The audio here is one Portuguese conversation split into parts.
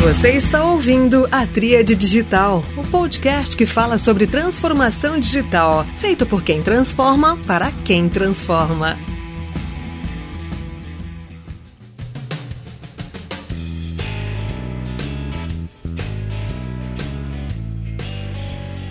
Você está ouvindo a Tríade Digital, o podcast que fala sobre transformação digital, feito por quem transforma para quem transforma.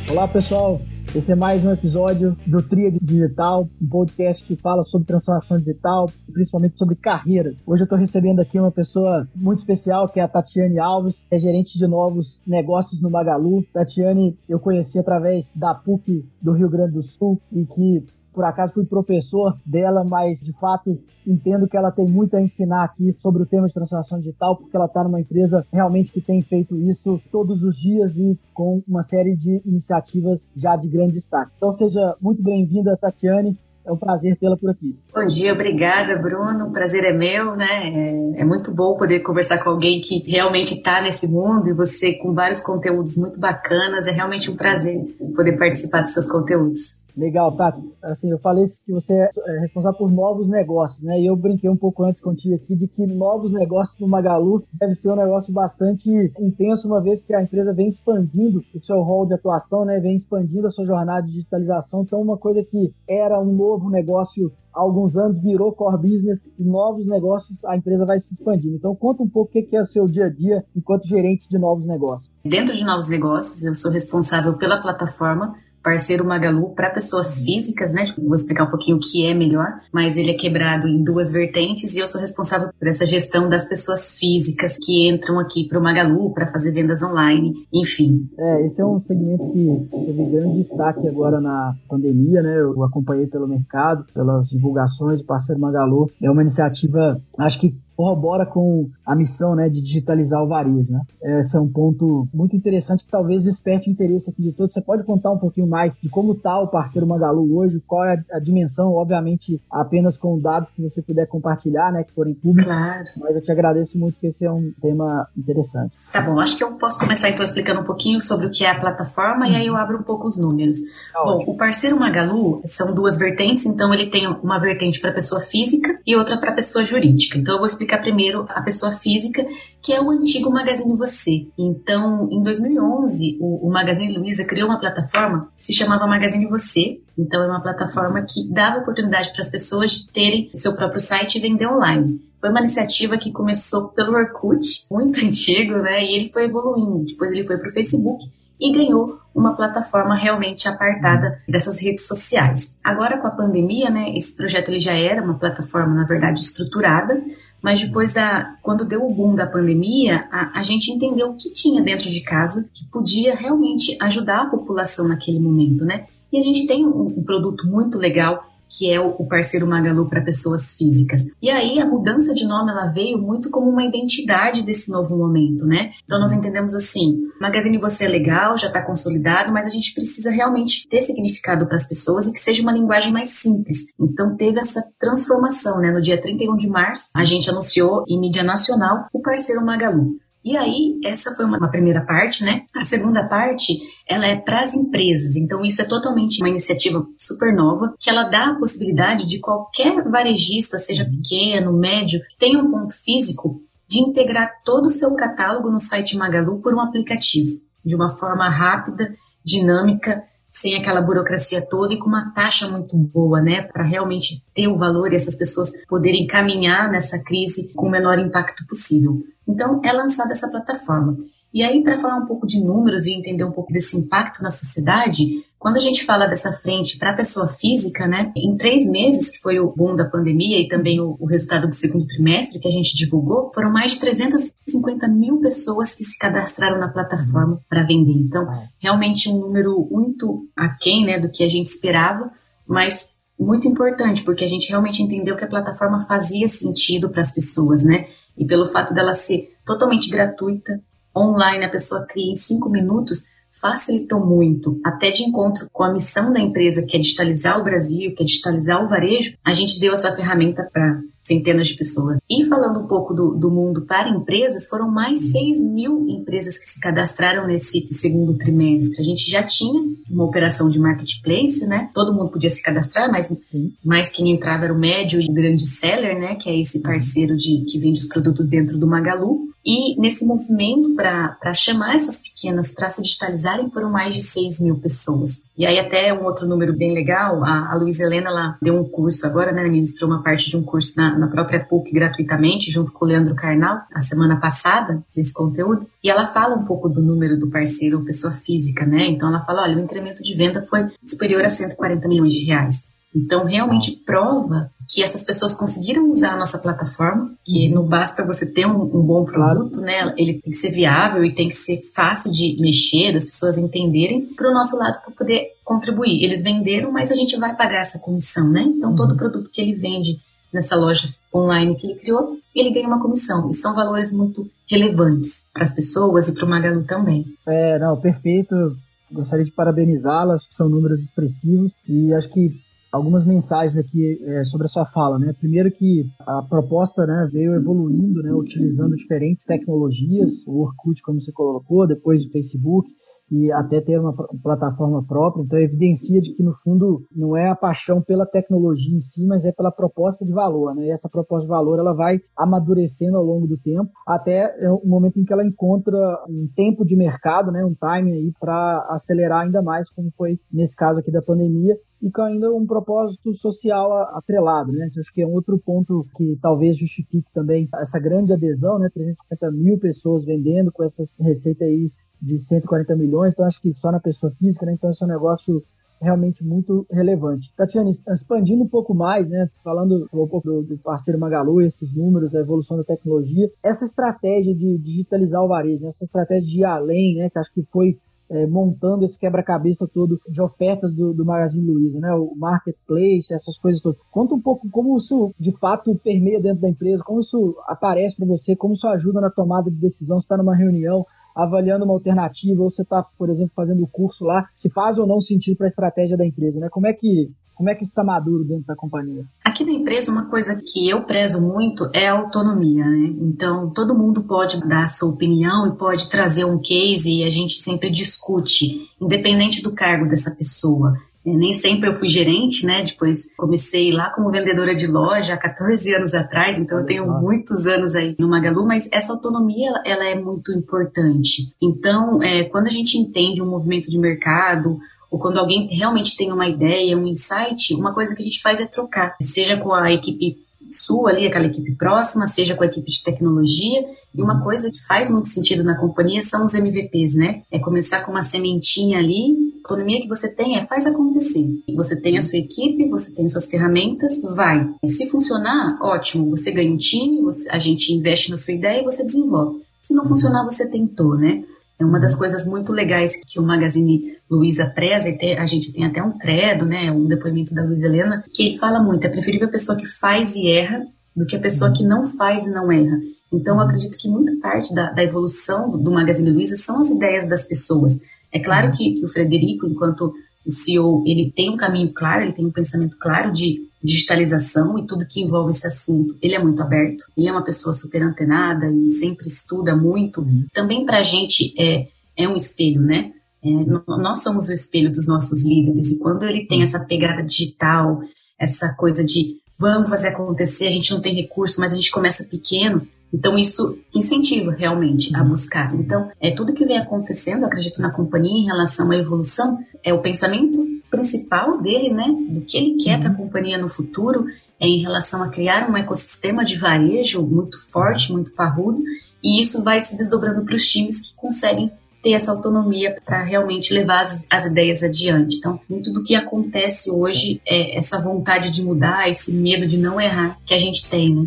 Olá pessoal, esse é mais um episódio do Tríade Digital, um podcast que fala sobre transformação digital, principalmente sobre carreira. Hoje eu estou recebendo aqui uma pessoa muito especial, que é a Tatiane Alves, é gerente de novos negócios no Magalu. Tatiane eu conheci através da PUC do Rio Grande do Sul e que por acaso fui professor dela, mas de fato entendo que ela tem muito a ensinar aqui sobre o tema de transformação digital, porque ela está numa empresa realmente que tem feito isso todos os dias e com uma série de iniciativas já de grande destaque. Então seja muito bem-vinda, Tatiane. É um prazer tê-la por aqui. Bom dia, obrigada, Bruno. O prazer é meu, né? É, é muito bom poder conversar com alguém que realmente está nesse mundo e você com vários conteúdos muito bacanas. É realmente um prazer poder participar dos seus conteúdos. Legal, Tati. Assim, eu falei que você é responsável por novos negócios, né? E eu brinquei um pouco antes contigo aqui de que novos negócios no Magalu deve ser um negócio bastante intenso, uma vez que a empresa vem expandindo o seu rol de atuação, né? Vem expandindo a sua jornada de digitalização. Então, uma coisa que era um novo negócio há alguns anos virou core business e novos negócios a empresa vai se expandindo. Então, conta um pouco o que é o seu dia a dia enquanto gerente de novos negócios. Dentro de novos negócios, eu sou responsável pela plataforma parceiro Magalu para pessoas físicas, né? Tipo, vou explicar um pouquinho o que é melhor, mas ele é quebrado em duas vertentes e eu sou responsável por essa gestão das pessoas físicas que entram aqui para o Magalu para fazer vendas online, enfim. É, esse é um segmento que teve grande destaque agora na pandemia, né? Eu acompanhei pelo mercado, pelas divulgações do parceiro Magalu. É uma iniciativa, acho que corrobora com a missão né, de digitalizar o varejo. Né? Esse é um ponto muito interessante que talvez desperte interesse aqui de todos. Você pode contar um pouquinho mais de como está o parceiro Magalu hoje, qual é a, dimensão, obviamente apenas com dados que você puder compartilhar, né, que forem públicos. Claro. Mas eu te agradeço muito que esse é um tema interessante. Tá bom, acho que eu posso começar então explicando um pouquinho sobre o que é a plataforma uhum. e aí eu abro um pouco os números. Tá bom, ótimo. o parceiro Magalu são duas vertentes, então ele tem uma vertente para pessoa física e outra para pessoa jurídica. Então eu vou explicar explicar primeiro a pessoa física, que é o antigo Magazine Você. Então, em 2011, o, o Magazine Luiza criou uma plataforma que se chamava Magazine Você. Então, é uma plataforma que dava oportunidade para as pessoas de terem seu próprio site e vender online. Foi uma iniciativa que começou pelo Orkut, muito antigo, né? E ele foi evoluindo. Depois ele foi para o Facebook e ganhou uma plataforma realmente apartada dessas redes sociais. Agora com a pandemia, né, esse projeto ele já era uma plataforma na verdade estruturada, mas depois da quando deu o boom da pandemia, a, a gente entendeu o que tinha dentro de casa que podia realmente ajudar a população naquele momento, né? E a gente tem um, um produto muito legal que é o parceiro Magalu para pessoas físicas. E aí a mudança de nome ela veio muito como uma identidade desse novo momento, né? Então nós entendemos assim, Magazine Você é legal, já está consolidado, mas a gente precisa realmente ter significado para as pessoas e que seja uma linguagem mais simples. Então teve essa transformação, né? No dia 31 de março, a gente anunciou em mídia nacional o parceiro Magalu. E aí, essa foi uma, primeira parte, né? A segunda parte, ela é para as empresas. Então, isso é totalmente uma iniciativa super nova, que ela dá a possibilidade de qualquer varejista, seja pequeno, médio, tenha um ponto físico, de integrar todo o seu catálogo no site Magalu por um aplicativo, de uma forma rápida, dinâmica, sem aquela burocracia toda e com uma taxa muito boa, né, para realmente ter o valor e essas pessoas poderem caminhar nessa crise com o menor impacto possível. Então, é lançada essa plataforma. E aí, para falar um pouco de números e entender um pouco desse impacto na sociedade, quando a gente fala dessa frente para a pessoa física, né, em três meses, que foi o boom da pandemia e também o, o, resultado do segundo trimestre que a gente divulgou, foram mais de 350 mil pessoas que se cadastraram na plataforma para vender. Então, realmente um número muito aquém né, do que a gente esperava, mas muito importante, porque a gente realmente entendeu que a plataforma fazia sentido para as pessoas, né? E pelo fato dela ser totalmente gratuita, online, a pessoa cria em cinco minutos, facilitou muito, até de encontro com a missão da empresa, que é digitalizar o Brasil, que é digitalizar o varejo, a gente deu essa ferramenta para centenas de pessoas. E falando um pouco do, do mundo para empresas, foram mais 6 mil empresas que se cadastraram nesse segundo trimestre. A gente já tinha uma operação de marketplace, né? Todo mundo podia se cadastrar, mas mais quem entrava era o médio e o grande seller, né? Que é esse parceiro de que vende os produtos dentro do Magalu. E nesse movimento para chamar essas pequenas para se digitalizarem foram mais de 6 mil pessoas. E aí até um outro número bem legal, a, a Luísa Helena ela deu um curso agora, né, ministrou uma parte de um curso na, na própria PUC gratuitamente, junto com o Leandro Carnal, a semana passada, nesse conteúdo, e ela fala um pouco do número do parceiro pessoa física, né, então ela fala, olha, o incremento de venda foi superior a 140 milhões de reais. Então, realmente prova que essas pessoas conseguiram usar a nossa plataforma, que uhum. não basta você ter um, um bom produto, né? Ele tem que ser viável e tem que ser fácil de mexer, das pessoas entenderem, para o nosso lado para poder contribuir. Eles venderam, mas a gente vai pagar essa comissão, né? Então, todo uhum. produto que ele vende nessa loja online que ele criou, ele ganha uma comissão. E são valores muito relevantes para as pessoas e para o Magalu também. É, não, perfeito. Gostaria de parabenizá-las, são números expressivos e acho que algumas mensagens aqui é, sobre a sua fala, né? Primeiro que a proposta né, veio evoluindo, né, utilizando diferentes tecnologias, o Orkut, como você colocou, depois o Facebook, e até ter uma plataforma própria, então evidencia de que no fundo não é a paixão pela tecnologia em si, mas é pela proposta de valor, né? E essa proposta de valor ela vai amadurecendo ao longo do tempo, até o momento em que ela encontra um tempo de mercado, né, um time aí para acelerar ainda mais, como foi nesse caso aqui da pandemia, e com ainda um propósito social atrelado, né? Acho que é um outro ponto que talvez justifique também essa grande adesão, né? 350 mil pessoas vendendo com essa receita aí de 140 milhões, então acho que só na pessoa física, né? Então esse é um negócio realmente muito relevante. Tatiana, expandindo um pouco mais, né, falando um pouco do, do, parceiro Magalu, esses números, a evolução da tecnologia, essa estratégia de digitalizar o varejo, essa estratégia de ir além, né, que acho que foi é, montando esse quebra-cabeça todo de ofertas do, do Magazine Luiza, né? O marketplace, essas coisas todas. Conta um pouco como isso de fato permeia dentro da empresa, como isso aparece para você, como isso ajuda na tomada de decisão, se está numa reunião, avaliando uma alternativa, ou você está, por exemplo, fazendo o curso lá, se faz ou não sentido para a estratégia da empresa, né? Como é que como é que está maduro dentro da companhia? Aqui na empresa, uma coisa que eu prezo muito é a autonomia, né? Então, todo mundo pode dar a sua opinião e pode trazer um case e a gente sempre discute, independente do cargo dessa pessoa. É, nem sempre eu fui gerente, né? Depois comecei lá como vendedora de loja há 14 anos atrás, então eu tenho muitos anos aí no Magalu, mas essa autonomia ela é muito importante. Então, é, quando a gente entende um movimento de mercado ou quando alguém realmente tem uma ideia, um insight, uma coisa que a gente faz é trocar, seja com a equipe sua ali, aquela equipe próxima, seja com a equipe de tecnologia. E uma coisa que faz muito sentido na companhia são os MVPs, né? É começar com uma sementinha ali, a autonomia que você tem é faz acontecer. Você tem a sua equipe, você tem suas ferramentas, vai. Se funcionar, ótimo, você ganha um time, a gente investe na sua ideia e você desenvolve. Se não funcionar, você tentou, né? É uma das coisas muito legais que o Magazine Luiza preza, e a gente tem até um credo, né, um depoimento da Luiza Helena, que ele fala muito, é preferível a pessoa que faz e erra do que a pessoa que não faz e não erra. Então, eu acredito que muita parte da, da evolução do, do Magazine Luiza são as ideias das pessoas. É claro que, que o Frederico, enquanto o CEO, ele tem um caminho claro, ele tem um pensamento claro de digitalização e tudo que envolve esse assunto. Ele é muito aberto, ele é uma pessoa super antenada e sempre estuda muito. Uhum. Também para a gente é, é um espelho, né? É, nós somos o espelho dos nossos líderes e quando ele tem essa pegada digital, essa coisa de vamos fazer acontecer, a gente não tem recurso, mas a gente começa pequeno, então, isso incentiva realmente a buscar. Então, é tudo que vem acontecendo, acredito na companhia em relação à evolução, é o pensamento principal dele, né? Do que ele quer para a companhia no futuro, é em relação a criar um ecossistema de varejo muito forte, muito parrudo, e isso vai se desdobrando para os times que conseguem ter essa autonomia para realmente levar as, as, ideias adiante. Então, muito do que acontece hoje é essa vontade de mudar, esse medo de não errar que a gente tem, né?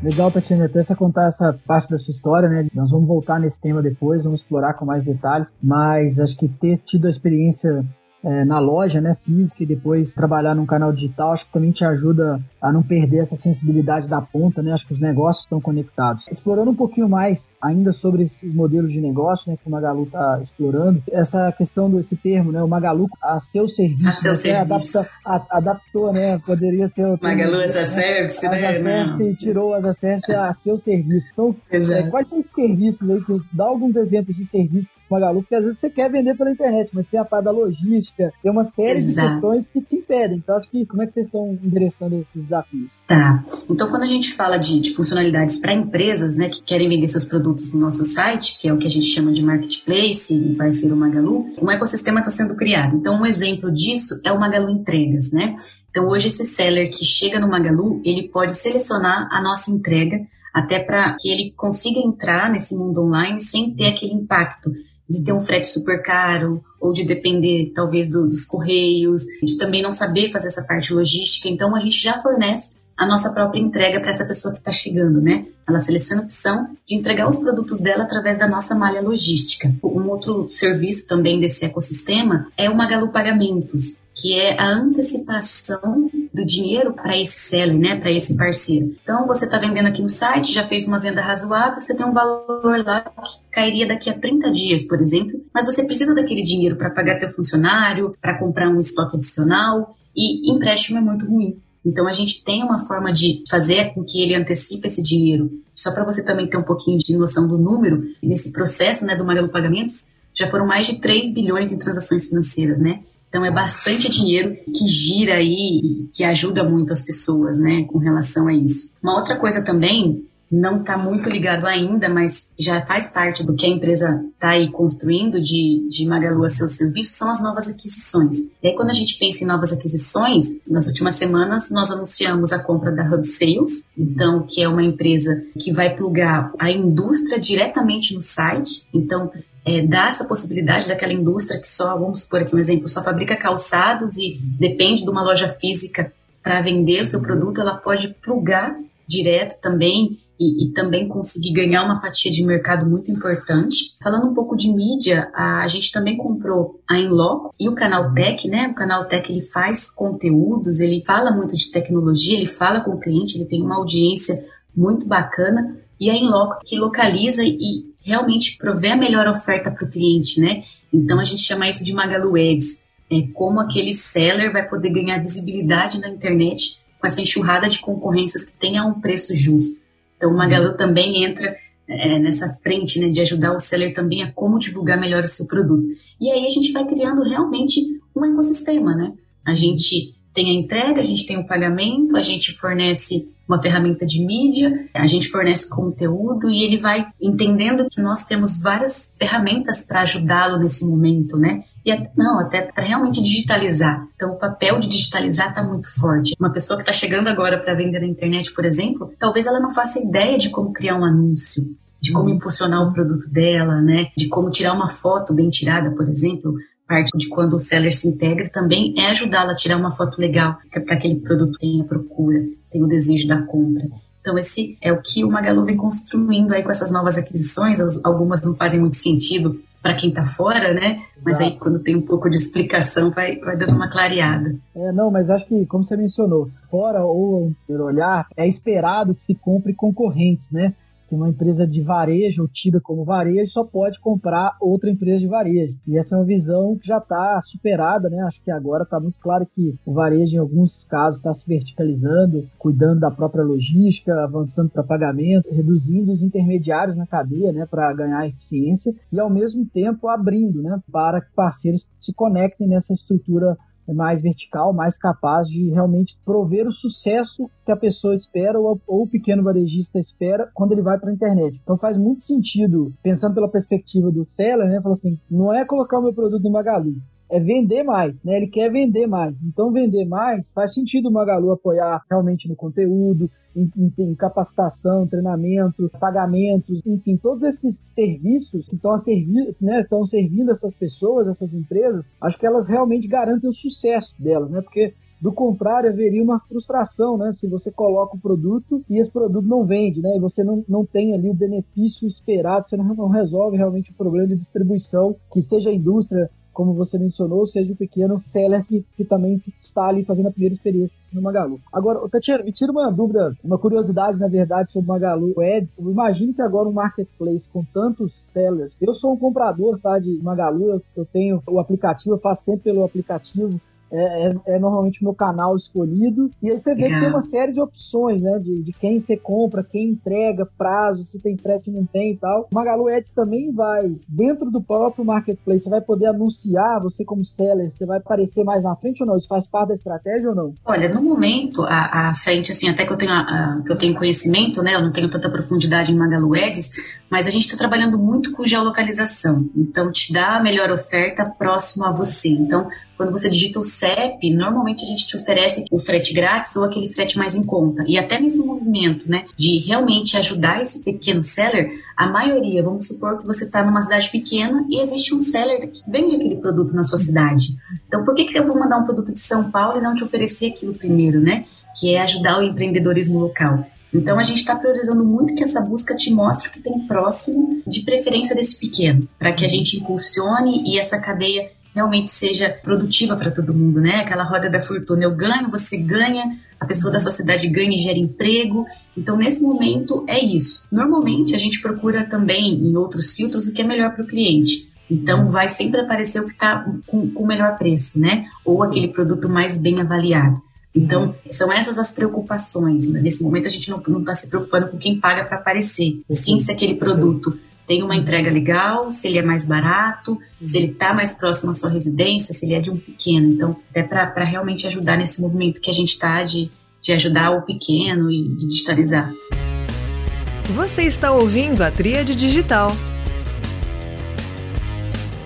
Legal, Tatiana, até você contar essa parte da sua história, né? Nós vamos voltar nesse tema depois, vamos explorar com mais detalhes, mas acho que ter tido a experiência é, na loja, né, física e depois trabalhar num canal digital, acho que também te ajuda a não perder essa sensibilidade da ponta, né? Acho que os negócios estão conectados. Explorando um pouquinho mais ainda sobre esses modelos de negócio, né, que o Magalu está explorando, essa questão desse termo, né, o Magalu a seu serviço, a seu né, serviço. Adapta, a, adaptou, né, poderia ser o termo, Magalu as a service, né? As a service tirou as a service a seu serviço. Então, é, quais são os serviços aí? Que, dá alguns exemplos de serviços Magalu, porque às vezes você quer vender pela internet, mas tem a parte da logística logística, tem uma série Exato. de questões que te impedem. Então, acho que como é que vocês estão endereçando esses desafios? Tá. Então, quando a gente fala de, de funcionalidades para empresas, né, que querem vender seus produtos no nosso site, que é o que a gente chama de marketplace e parceiro Magalu, um ecossistema está sendo criado. Então, um exemplo disso é o Magalu Entregas, né? Então, hoje esse seller que chega no Magalu, ele pode selecionar a nossa entrega até para que ele consiga entrar nesse mundo online sem ter aquele impacto de ter um frete super caro ou de depender talvez do, dos correios, de também não saber fazer essa parte logística. Então a gente já fornece a nossa própria entrega para essa pessoa que está chegando, né? Ela seleciona a opção de entregar os produtos dela através da nossa malha logística. Um outro serviço também desse ecossistema é o Magalu Pagamentos, que é a antecipação do dinheiro para esse seller, né, para esse parceiro. Então, você está vendendo aqui no site, já fez uma venda razoável, você tem um valor lá que cairia daqui a 30 dias, por exemplo, mas você precisa daquele dinheiro para pagar teu funcionário, para comprar um estoque adicional, e empréstimo é muito ruim. Então a gente tem uma forma de fazer com que ele antecipe esse dinheiro. Só para você também ter um pouquinho de noção do número, nesse processo né, do Magalu Pagamentos, já foram mais de 3 bilhões em transações financeiras, né? Então é bastante dinheiro que gira aí, que ajuda muito as pessoas, né, com relação a isso. Uma outra coisa também não está muito ligado ainda, mas já faz parte do que a empresa está aí construindo de, de Magalu a seus serviços, são as novas aquisições. E aí, quando a gente pensa em novas aquisições, nas últimas semanas nós anunciamos a compra da Hub Sales, então, que é uma empresa que vai plugar a indústria diretamente no site. Então, é, dá essa possibilidade daquela indústria que só, vamos supor aqui um exemplo, só fabrica calçados e depende de uma loja física para vender o seu produto, ela pode plugar direto também e, e, também conseguir ganhar uma fatia de mercado muito importante. Falando um pouco de mídia, a, a gente também comprou a Inloco e o Canal Tech, né? O Canal Tech ele faz conteúdos, ele fala muito de tecnologia, ele fala com o cliente, ele tem uma audiência muito bacana. E a Inloco que localiza e realmente provê a melhor oferta para o cliente, né? Então a gente chama isso de Magalu Ads. É como aquele seller vai poder ganhar visibilidade na internet com essa enxurrada de concorrências que tem a um preço justo. Então, o Magalu também entra é, nessa frente né, de ajudar o seller também a como divulgar melhor o seu produto. E aí a gente vai criando realmente um ecossistema, né? A gente tem a entrega, a gente tem o pagamento, a gente fornece uma ferramenta de mídia, a gente fornece conteúdo e ele vai entendendo que nós temos várias ferramentas para ajudá-lo nesse momento, né? E até, não, até para realmente digitalizar. Então, o papel de digitalizar está muito forte. Uma pessoa que está chegando agora para vender na internet, por exemplo, talvez ela não faça ideia de como criar um anúncio, de como uhum. impulsionar o produto dela, né? De como tirar uma foto bem tirada, por exemplo. Parte de quando o seller se integra também é ajudá-la a tirar uma foto legal, é para aquele produto tenha procura, tenha o desejo da compra. Então, esse é o que o Magalu vem construindo aí com essas novas aquisições. Algumas não fazem muito sentido para quem está fora, né? Mas aí quando tem um pouco de explicação vai, vai dando uma clareada. É, não, mas acho que, como você mencionou, fora ou pelo olhar, é esperado que se compre concorrentes, né? Que uma empresa de varejo, ou tida como varejo, só pode comprar outra empresa de varejo. E essa é uma visão que já está superada, né? Acho que agora está muito claro que o varejo, em alguns casos, está se verticalizando, cuidando da própria logística, avançando para pagamento, reduzindo os intermediários na cadeia, né, para ganhar eficiência e, ao mesmo tempo, abrindo, né, para que parceiros se conectem nessa estrutura mais vertical, mais capaz de realmente prover o sucesso que a pessoa espera ou, ou o pequeno varejista espera quando ele vai para a internet. Então faz muito sentido, pensando pela perspectiva do seller, né? Falar assim, não é colocar o meu produto no Magalu, é vender mais, né? Ele quer vender mais. Então, vender mais faz sentido o Magalu apoiar realmente no conteúdo, em, em, em capacitação, treinamento, pagamentos, enfim, todos esses serviços que estão né? Servindo essas pessoas, essas empresas. Acho que elas realmente garantem o sucesso delas, né? Porque do contrário, haveria uma frustração, né? Se você coloca o produto e esse produto não vende, né? E você não, não tem ali o benefício esperado, você não, não resolve realmente o problema de distribuição, que seja a indústria como você mencionou, seja o pequeno seller que, que também está ali fazendo a primeira experiência no Magalu. Agora, Tatiana, me tira uma dúvida, uma curiosidade, na verdade, sobre o Magalu Ads. Eu imagino que agora um marketplace com tantos sellers, eu sou um comprador, tá, de Magalu, eu, eu tenho o aplicativo, eu faço sempre pelo aplicativo, é, é, é normalmente meu canal escolhido. E aí você vê que tem uma série de opções, né? De, de quem você compra, quem entrega, prazo, se tem frete não tem e tal. O Magalu Ads também vai, dentro do próprio marketplace, você vai poder anunciar, você como seller, você vai aparecer mais na frente ou não? Isso faz parte da estratégia ou não? Olha, no momento, a, a frente, assim, até que eu tenho, a, a, que eu tenho conhecimento, né? Eu não tenho tanta profundidade em Magalu Ads, mas a gente está trabalhando muito com geolocalização. Então, te dá a melhor oferta próximo a você. Então, quando você digita o CEP, normalmente a gente te oferece o frete grátis ou aquele frete mais em conta. E até nesse movimento, né, de realmente ajudar esse pequeno seller, a maioria, vamos supor que você está numa cidade pequena e existe um seller que vende aquele produto na sua cidade. Então, por que, que eu vou mandar um produto de São Paulo e não te oferecer aquilo primeiro, né? Que é ajudar o empreendedorismo local. Então a gente está priorizando muito que essa busca te mostre o que tem próximo, de preferência desse pequeno, para que a gente impulsione e essa cadeia realmente seja produtiva para todo mundo, né? Aquela roda da fortuna, eu ganho, você ganha, a pessoa da sua cidade ganha e gera emprego. Então, nesse momento, é isso. Normalmente, a gente procura também, em outros filtros, o que é melhor para o cliente. Então, vai sempre aparecer o que está com o melhor preço, né? Ou aquele produto mais bem avaliado. Então, são essas as preocupações. Né? Nesse momento, a gente não está se preocupando com quem paga para aparecer. Sim, se aquele produto tem uma entrega legal, se ele é mais barato, se ele está mais próximo à sua residência, se ele é de um pequeno. Então, é para realmente ajudar nesse movimento que a gente está de, de ajudar o pequeno e de digitalizar. Você está ouvindo a Tríade Digital.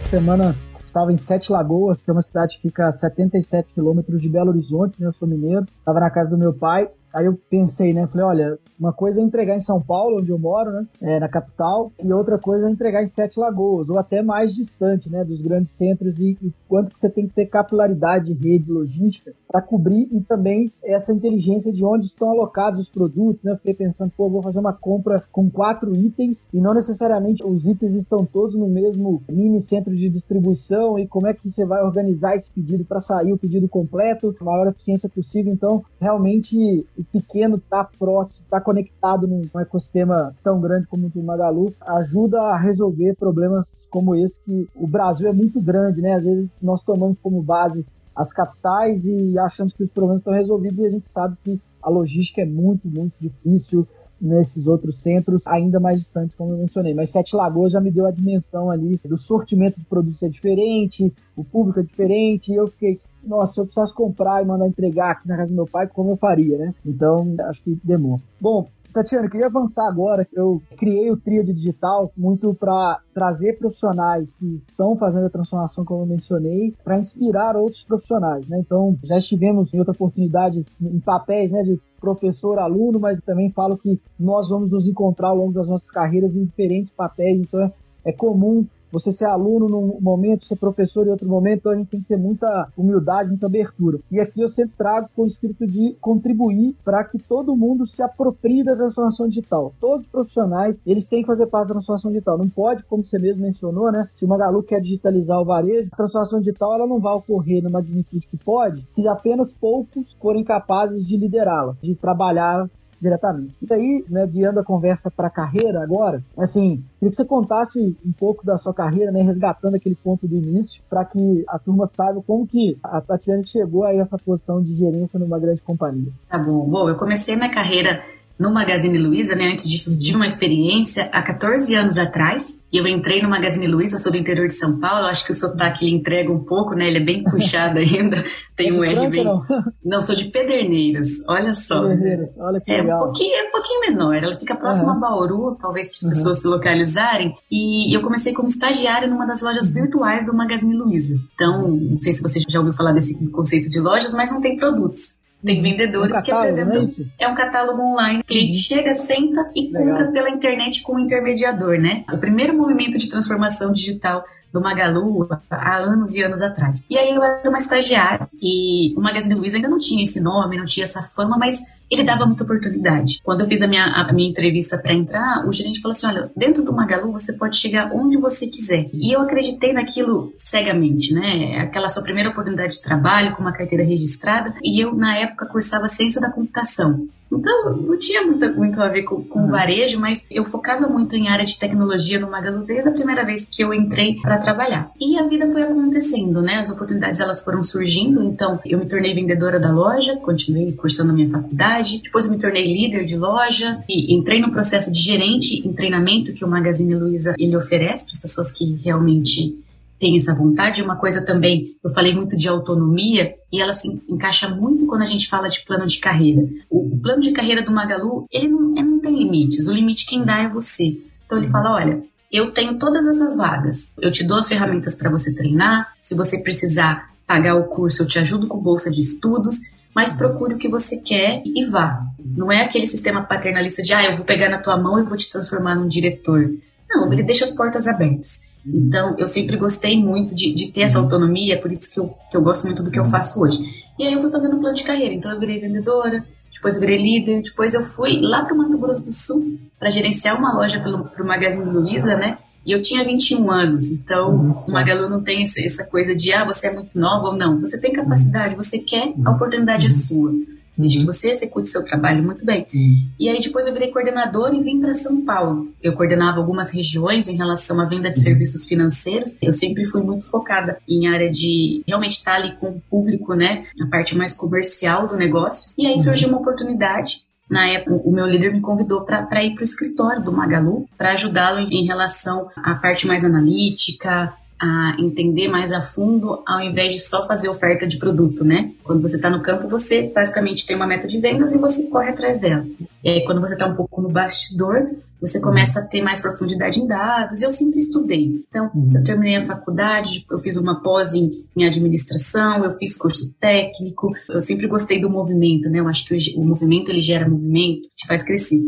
Semana estava em Sete Lagoas, que é uma cidade que fica a 77 quilômetros de Belo Horizonte, né? Eu sou mineiro. Estava na casa do meu pai Aí eu pensei, né? Falei, olha, uma coisa é entregar em São Paulo, onde eu moro, né? É, na capital, e outra coisa é entregar em Sete Lagoas, ou até mais distante, né? Dos grandes centros e, e quanto que você tem que ter capilaridade de rede logística para cobrir e também essa inteligência de onde estão alocados os produtos, né? Fiquei pensando, pô, vou fazer uma compra com quatro itens e não necessariamente os itens estão todos no mesmo mini centro de distribuição e como é que você vai organizar esse pedido para sair o pedido completo, a maior eficiência possível. Então, realmente pequeno tá próximo, tá conectado num ecossistema tão grande como o Magalu, ajuda a resolver problemas como esse que o Brasil é muito grande, né? Às vezes nós tomamos como base as capitais e achamos que os problemas estão resolvidos e a gente sabe que a logística é muito, muito difícil nesses outros centros ainda mais distantes, como eu mencionei. Mas Sete Lagoas já me deu a dimensão ali do sortimento de produtos é diferente, o público é diferente, e eu fiquei, nossa, se eu precisasse comprar e mandar entregar aqui na casa do meu pai, como eu faria, né? Então, acho que demonstra. Bom, Tatiana, eu queria avançar agora. Eu criei o Tríade Digital muito para trazer profissionais que estão fazendo a transformação, como eu mencionei, para inspirar outros profissionais. Né? Então, já estivemos em outra oportunidade em papéis né, de professor, aluno, mas também falo que nós vamos nos encontrar ao longo das nossas carreiras em diferentes papéis. Então, é comum você ser aluno num momento, ser professor em outro momento, então a gente tem que ter muita humildade, muita abertura. E aqui eu sempre trago com o espírito de contribuir para que todo mundo se aproprie da transformação digital. Todos os profissionais, eles têm que fazer parte da transformação digital. Não pode, como você mesmo mencionou, né? Se o Magalu quer digitalizar o varejo, a transformação digital ela não vai ocorrer na magnitude que pode se apenas poucos forem capazes de liderá-la, de trabalhar diretamente. E aí, né, guiando a conversa para a carreira agora, assim, queria que você contasse um pouco da sua carreira, né, resgatando aquele ponto do início, para que a turma saiba como que a Tatiana chegou a essa posição de gerência numa grande companhia. Tá bom. Bom, eu comecei minha carreira no Magazine Luiza, né? Antes disso, de uma experiência há 14 anos atrás. E eu entrei no Magazine Luiza, eu sou do interior de São Paulo, acho que o sotaque ele entrega um pouco, né? Ele é bem puxado ainda, tem um R bem... Não? não, sou de Pederneiras, olha só. Pederneiras, olha que é legal. Um pouquinho, é um pouquinho menor, ela fica próxima uhum. a Bauru, talvez para as uhum. pessoas se localizarem. E eu comecei como estagiária numa das lojas uhum. virtuais do Magazine Luiza. Então, não sei se você já ouviu falar desse conceito de lojas, mas não tem produtos. Tem uhum. vendedores um catálogo, que apresentam. É, é, um catálogo online. O cliente uhum. chega, senta e Legal. compra pela internet com o intermediador, né? O primeiro movimento de transformação digital do Magalu há anos e anos atrás. E aí eu era uma estagiária e o Magazine Luiza ainda não tinha esse nome, não tinha essa fama, mas ele dava muita oportunidade. Quando eu fiz a minha, a minha entrevista para entrar, o gerente falou assim: olha, dentro do Magalu você pode chegar onde você quiser. E eu acreditei naquilo cegamente, né? Aquela sua primeira oportunidade de trabalho com uma carteira registrada. E eu, na época, cursava ciência da computação. Então, não tinha muito, muito a ver com, com uhum. varejo, mas eu focava muito em área de tecnologia no Magalu desde a primeira vez que eu entrei para trabalhar. E a vida foi acontecendo, né? As oportunidades elas foram surgindo, então eu me tornei vendedora da loja, continuei cursando a minha faculdade, depois me tornei líder de loja e entrei no processo de gerente em treinamento que o Magazine Luiza ele oferece para as pessoas que realmente tem essa vontade. Uma coisa também, eu falei muito de autonomia e ela se encaixa muito quando a gente fala de plano de carreira. O plano de carreira do Magalu, ele não, ele não tem limites. O limite quem dá é você. Então ele fala, olha, eu tenho todas essas vagas. Eu te dou as ferramentas para você treinar. Se você precisar pagar o curso, eu te ajudo com bolsa de estudos. Mas procure o que você quer e vá. Não é aquele sistema paternalista de, ah, eu vou pegar na tua mão e vou te transformar num diretor. Não, ele deixa as portas abertas. Então, eu sempre gostei muito de, de ter essa autonomia, por isso que eu, que eu gosto muito do que eu faço hoje. E aí eu fui fazendo um plano de carreira. Então, eu virei vendedora, depois eu virei líder, depois eu fui lá para o Mato Grosso do Sul para gerenciar uma loja para o Magazine Luiza, né? E eu tinha 21 anos, então uhum. o Magalu não tem essa coisa de, ah, você é muito nova ou não. Você tem capacidade, você quer, a oportunidade é uhum. sua. Desde que uhum. você execute seu trabalho muito bem. Uhum. E aí depois eu virei coordenadora e vim para São Paulo. Eu coordenava algumas regiões em relação à venda de uhum. serviços financeiros. Eu sempre fui muito focada em área de realmente estar ali com o público, né? A parte mais comercial do negócio. E aí surgiu uma oportunidade na época, o meu líder me convidou para ir para o escritório do Magalu para ajudá-lo em relação à parte mais analítica, a entender mais a fundo ao invés de só fazer oferta de produto, né? Quando você está no campo, você basicamente tem uma meta de vendas e você corre atrás dela. E aí, quando você está um pouco no bastidor, você começa a ter mais profundidade em dados. Eu sempre estudei. Então, uhum. eu terminei a faculdade, eu fiz uma pós em, em, administração, eu fiz curso técnico. Eu sempre gostei do movimento, né? Eu acho que o, o movimento ele gera movimento, te faz crescer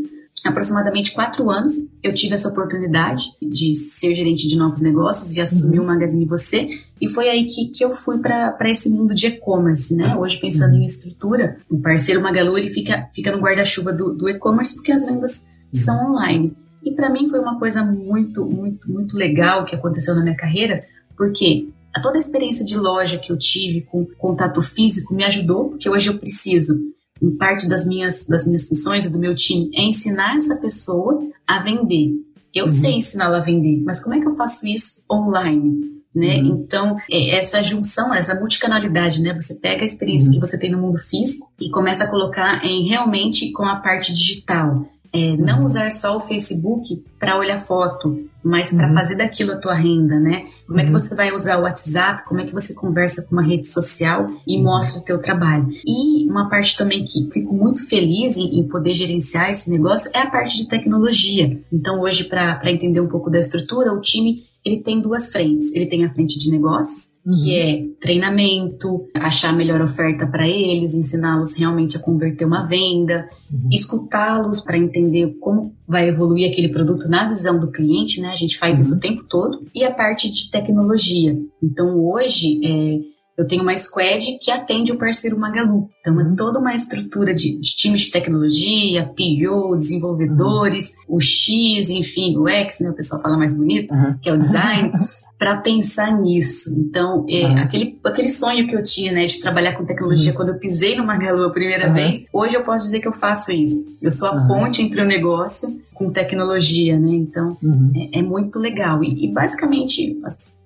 aproximadamente quatro anos, eu tive essa oportunidade de ser gerente de novos negócios e assumir uhum. o Magazine Você. E foi aí que, que eu fui para esse mundo de e-commerce, né? Hoje, pensando uhum. em estrutura, o parceiro Magalu ele fica, fica no guarda-chuva do, do e-commerce porque as vendas uhum. são online. E para mim foi uma coisa muito, muito, muito legal que aconteceu na minha carreira, porque a toda a experiência de loja que eu tive com contato físico me ajudou, porque hoje eu preciso parte das minhas, das minhas funções e do meu time é ensinar essa pessoa a vender. Eu uhum. sei ensiná-la a vender, mas como é que eu faço isso online? Né? Uhum. Então, é, essa junção, essa multicanalidade, né? Você pega a experiência uhum. que você tem no mundo físico e começa a colocar em realmente com a parte digital. É, não uhum. usar só o Facebook para olhar foto, mas para uhum. fazer daquilo a tua renda, né? Como é que uhum. você vai usar o WhatsApp? Como é que você conversa com uma rede social e uhum. mostra o teu trabalho? E uma parte também que fico muito feliz em, em poder gerenciar esse negócio é a parte de tecnologia. Então hoje para entender um pouco da estrutura, o time ele tem duas frentes. Ele tem a frente de negócios, uhum. que é treinamento, achar a melhor oferta para eles, ensiná-los realmente a converter uma venda, uhum. escutá-los para entender como vai evoluir aquele produto na visão do cliente, né? A gente faz uhum. isso o tempo todo. E a parte de tecnologia. Então hoje é eu tenho uma squad que atende o parceiro Magalu. Então, é toda uma estrutura de, de times de tecnologia, PO, desenvolvedores, uhum. o X, enfim, o X, né? O pessoal fala mais bonito, uhum. que é o design, para pensar nisso. Então, é, uhum. aquele, aquele sonho que eu tinha, né, de trabalhar com tecnologia quando eu pisei no Magalu a primeira vez, hoje eu posso dizer que eu faço isso. Eu sou a ponte entre o negócio com tecnologia, né? Então, uhum. é, é, muito legal. E, e basicamente,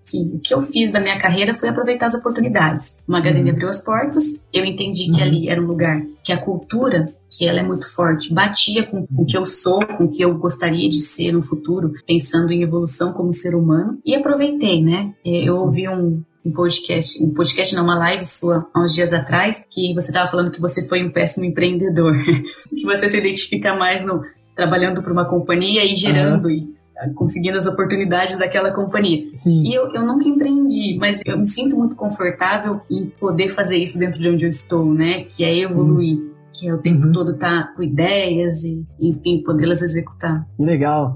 Sim, o que eu fiz da minha carreira foi aproveitar as oportunidades. O Magazine uhum. abriu as portas, eu entendi que uhum. ali era um lugar que a cultura, que ela é muito forte, batia com o que eu sou, com o que eu gostaria de ser no futuro, pensando em evolução como ser humano, e aproveitei, né? É, eu ouvi um, um podcast, um podcast não, uma live sua há uns dias atrás, que você estava falando que você foi um péssimo empreendedor, que você se identifica mais no trabalhando para uma companhia e gerando uhum. e conseguindo as oportunidades daquela companhia. Sim. E eu, eu nunca empreendi, mas eu me sinto muito confortável em poder fazer isso dentro de onde eu estou, né? Que é evoluir. Sim. Que é o tempo uhum. todo estar tá com ideias e, enfim, podê-las executar. Que legal.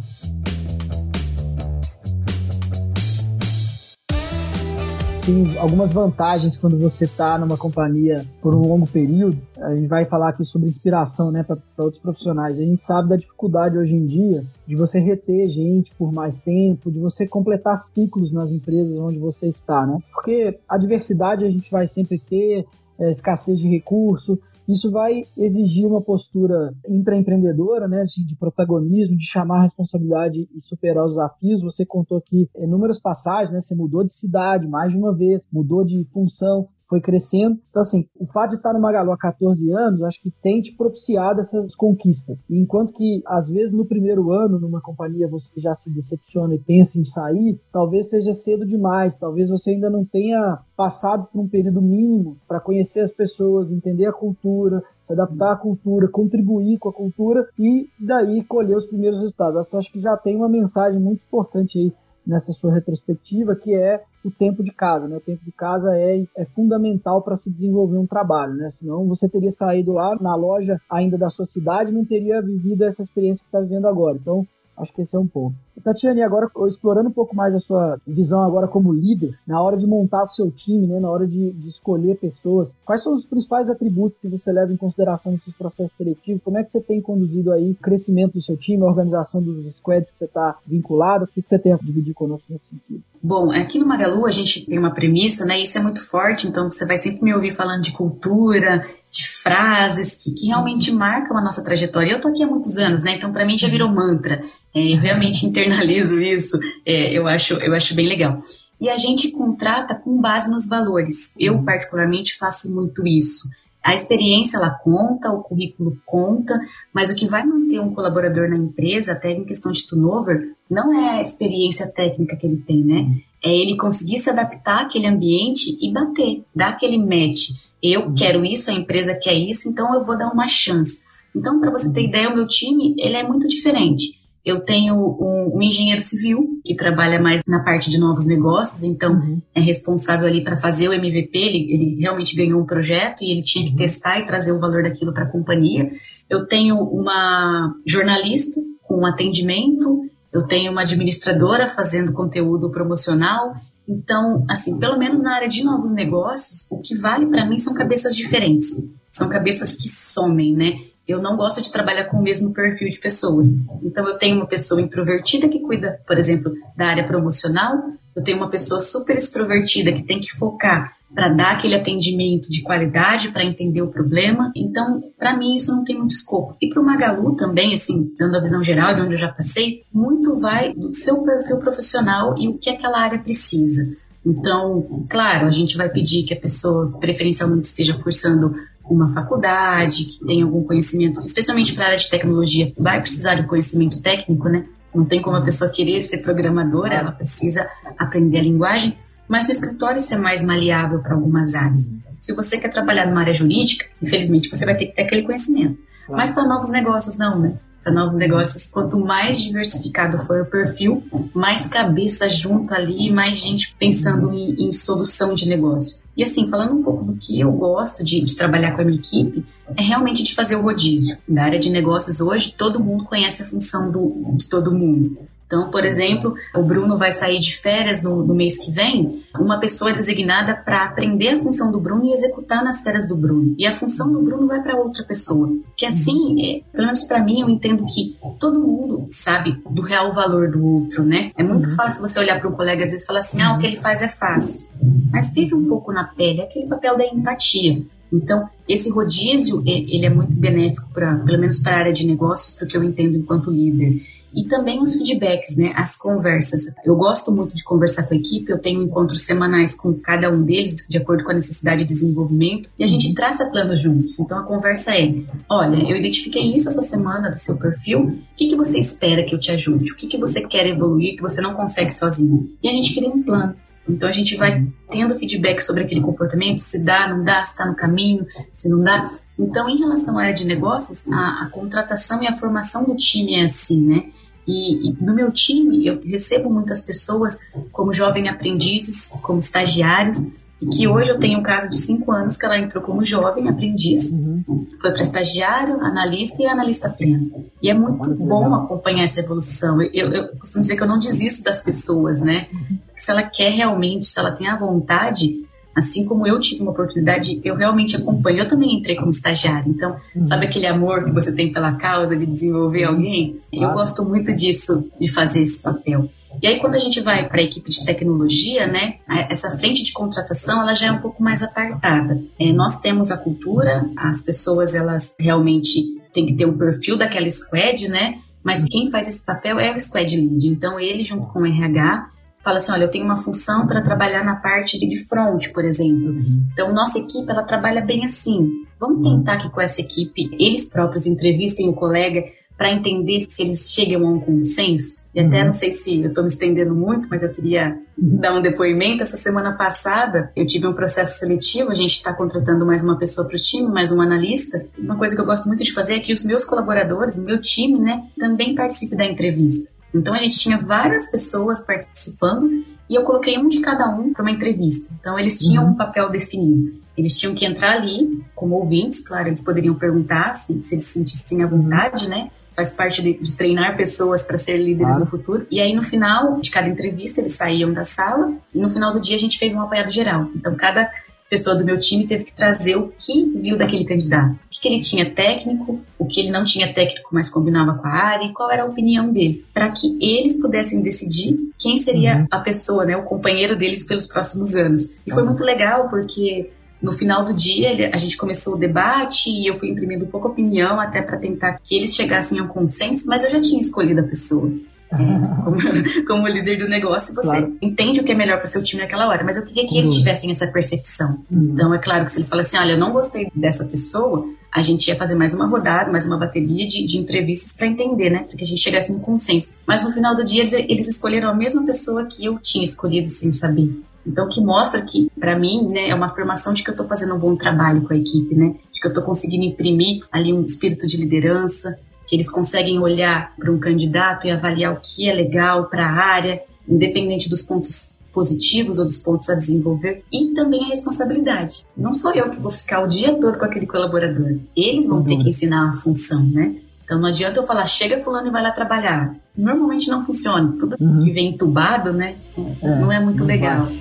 Tem algumas vantagens quando você está numa companhia por um longo período. A gente vai falar aqui sobre inspiração, né, para outros profissionais. A gente sabe da dificuldade hoje em dia de você reter gente por mais tempo, de você completar ciclos nas empresas onde você está, né? Porque a diversidade a gente vai sempre ter, é, escassez de recurso, Isso vai exigir uma postura intraempreendedora, né, de, de protagonismo, de chamar a responsabilidade e superar os desafios. Você contou aqui inúmeras passagens, né, você mudou de cidade mais de uma vez, mudou de função, foi crescendo. Então, assim, o fato de estar no Magalu há 14 anos, acho que tem te propiciado essas conquistas. Enquanto que, às vezes, no primeiro ano, numa companhia, você já se decepciona e pensa em sair, talvez seja cedo demais, talvez você ainda não tenha passado por um período mínimo para conhecer as pessoas, entender a cultura, se adaptar à cultura, contribuir com a cultura e daí colher os primeiros resultados. Eu acho que já tem uma mensagem muito importante aí nessa sua retrospectiva, que é o tempo de casa. Né? O tempo de casa é, é fundamental para se desenvolver um trabalho. Né? Senão você teria saído lá na loja ainda da sua cidade e não teria vivido essa experiência que está vivendo agora. Então, Acho que esse é um ponto. Tatiane, agora explorando um pouco mais a sua visão agora como líder, na hora de montar o seu time, né, na hora de, de, escolher pessoas, quais são os principais atributos que você leva em consideração nos seus processos seletivos? Como é que você tem conduzido aí o crescimento do seu time, a organização dos squads que você está vinculado? O que você tem a dividir conosco nesse sentido? Bom, aqui no Magalu a gente tem uma premissa, né? Isso é muito forte, então você vai sempre me ouvir falando de cultura, de frases que, que realmente marcam a nossa trajetória. Eu tô aqui há muitos anos, né? Então para mim já virou mantra. É, eu realmente internalizo isso. É, eu acho, eu acho bem legal. E a gente contrata com base nos valores. Eu particularmente faço muito isso. A experiência ela conta, o currículo conta, mas o que vai manter um colaborador na empresa, até em questão de turnover, não é a experiência técnica que ele tem, né? É ele conseguir se adaptar àquele ambiente e bater, dar aquele match eu uhum. quero isso, a empresa quer isso, então eu vou dar uma chance. Então, para você ter uhum. ideia, o meu time ele é muito diferente. Eu tenho um, um, engenheiro civil que trabalha mais na parte de novos negócios, então uhum. é responsável ali para fazer o MVP. Ele, ele, realmente ganhou um projeto e ele tinha que uhum. testar e trazer o valor daquilo para a companhia. Eu tenho uma jornalista com atendimento. Eu tenho uma administradora fazendo conteúdo promocional então, assim, pelo menos na área de novos negócios, o que vale para mim são cabeças diferentes. São cabeças que somem, né? Eu não gosto de trabalhar com o mesmo perfil de pessoas. Então, eu tenho uma pessoa introvertida que cuida, por exemplo, da área promocional. Eu tenho uma pessoa super extrovertida que tem que focar para dar aquele atendimento de qualidade, para entender o problema. Então, para mim, isso não tem muito escopo. E para o Magalu também, assim, dando a visão geral de onde eu já passei, muito vai do seu perfil profissional e o que aquela área precisa. Então, claro, a gente vai pedir que a pessoa preferencialmente esteja cursando uma faculdade, que tenha algum conhecimento, especialmente para a área de tecnologia, vai precisar de conhecimento técnico, né? Não tem como a pessoa querer ser programadora, ela precisa aprender a linguagem. Mas no escritório isso é mais maleável para algumas áreas. Se você quer trabalhar numa área jurídica, infelizmente você vai ter que ter aquele conhecimento. Mas para novos negócios, não, né? Para novos negócios, quanto mais diversificado for o perfil, mais cabeça junto ali, mais gente pensando em, em solução de negócio. E assim, falando um pouco do que eu gosto de, de, trabalhar com a minha equipe, é realmente de fazer o rodízio. Da área de negócios hoje, todo mundo conhece a função do, de todo mundo. Então, por exemplo, o Bruno vai sair de férias no, no mês que vem, uma pessoa é designada para aprender a função do Bruno e executar nas férias do Bruno. E a função do Bruno vai para outra pessoa. Que assim, é, pelo menos para mim, eu entendo que todo mundo sabe do real valor do outro, né? É muito uhum. fácil você olhar para um colega às vezes e falar assim: ah, o que ele faz é fácil. Mas vive um pouco na pele, é aquele papel da empatia. Então, esse rodízio, ele é muito benéfico, pra, pelo menos para a área de negócios, porque eu entendo enquanto líder e também os feedbacks, né, as conversas. Eu gosto muito de conversar com a equipe, eu tenho encontros semanais com cada um deles, de acordo com a necessidade de desenvolvimento, e a gente uhum. traça planos juntos. Então a conversa é: olha, eu identifiquei isso essa semana do seu perfil, o que, que você espera que eu te ajude? O que, que você quer evoluir que você não consegue sozinho? E a gente cria um plano. Então a gente vai tendo feedback sobre aquele comportamento, se dá, não dá, se está no caminho, se não dá. Então, em relação à área de negócios, a, a contratação e a formação do time é assim, né? E, e, no meu time, eu recebo muitas pessoas como jovem aprendizes, como estagiários, e que hoje eu tenho um caso de cinco anos que ela entrou como jovem aprendiz, uhum. foi para estagiário, analista e analista pleno. E é muito bom acompanhar essa evolução. Eu, eu, costumo dizer que eu não desisto das pessoas, né? Uhum. Se ela quer realmente, se ela tem a vontade, assim como eu tive uma oportunidade, eu realmente acompanho. Eu também entrei como estagiária, então, uhum. sabe aquele amor que você tem pela causa de desenvolver alguém? Eu gosto muito disso, de fazer esse papel. E aí quando a gente vai para a equipe de tecnologia, né, essa frente de contratação ela já é um pouco mais apartada. É, nós temos a cultura, as pessoas elas realmente têm que ter um perfil daquela squad, né? Mas quem faz esse papel é o squad lead. Então ele junto com o RH fala assim, olha, eu tenho uma função para trabalhar na parte de front, por exemplo. Uhum. Então, nossa equipe, ela trabalha bem assim. Vamos uhum. tentar que com essa equipe, eles próprios entrevistem o colega para entender se eles chegam a um consenso. E até uhum. não sei se eu estou me estendendo muito, mas eu queria uhum. dar um depoimento. Essa semana passada eu tive um processo seletivo, a gente está contratando mais uma pessoa para o time, mais um analista. Uma coisa que eu gosto muito de fazer é que os meus colaboradores, o meu time, né, também participem da entrevista. Então a gente tinha várias pessoas participando e eu coloquei um de cada um para uma entrevista. Então eles tinham uhum. um papel definido. Eles tinham que entrar ali como ouvintes, claro, eles poderiam perguntar se, se eles se sentissem à vontade, né? Faz parte de, de treinar pessoas para ser líderes no futuro. E aí, no final de cada entrevista, eles saíam da sala e no final do dia a gente fez um apanhado geral. Então, cada pessoa do meu time teve que trazer o que viu daquele candidato. O que ele tinha técnico, o que ele não tinha técnico, mas combinava com a área e qual era a opinião dele, para que eles pudessem decidir quem seria uhum. a pessoa, né, o companheiro deles pelos próximos anos. E foi uhum. muito legal porque no final do dia, a gente começou o debate e eu fui imprimindo pouca opinião até para tentar que eles chegassem a um consenso, mas eu já tinha escolhido a pessoa. Como, como, líder do negócio, você claro. entende o que é melhor para o seu time naquela hora, mas eu queria que eles tivessem essa percepção. Uhum. Então, é claro que se eles falam assim, olha, eu não gostei dessa pessoa, a gente ia fazer mais uma rodada, mais uma bateria de, de entrevistas para entender, né? Para que a gente chegasse em um consenso. Mas no final do dia, eles, eles escolheram a mesma pessoa que eu tinha escolhido sem saber. Então, que mostra que, para mim, né, é uma afirmação de que eu estou fazendo um bom trabalho com a equipe, né? De que eu estou conseguindo imprimir ali um espírito de liderança, que eles conseguem olhar para um candidato e avaliar o que é legal para a área, independente dos pontos positivos ou dos pontos a desenvolver, e também a responsabilidade. Não sou eu que vou ficar o dia todo com aquele colaborador. Eles vão uhum. ter que ensinar a função, né? Então não adianta eu falar, chega fulano e vai lá trabalhar. Normalmente não funciona. Tudo uhum. que vem entubado, né? É, não é muito legal. Vai.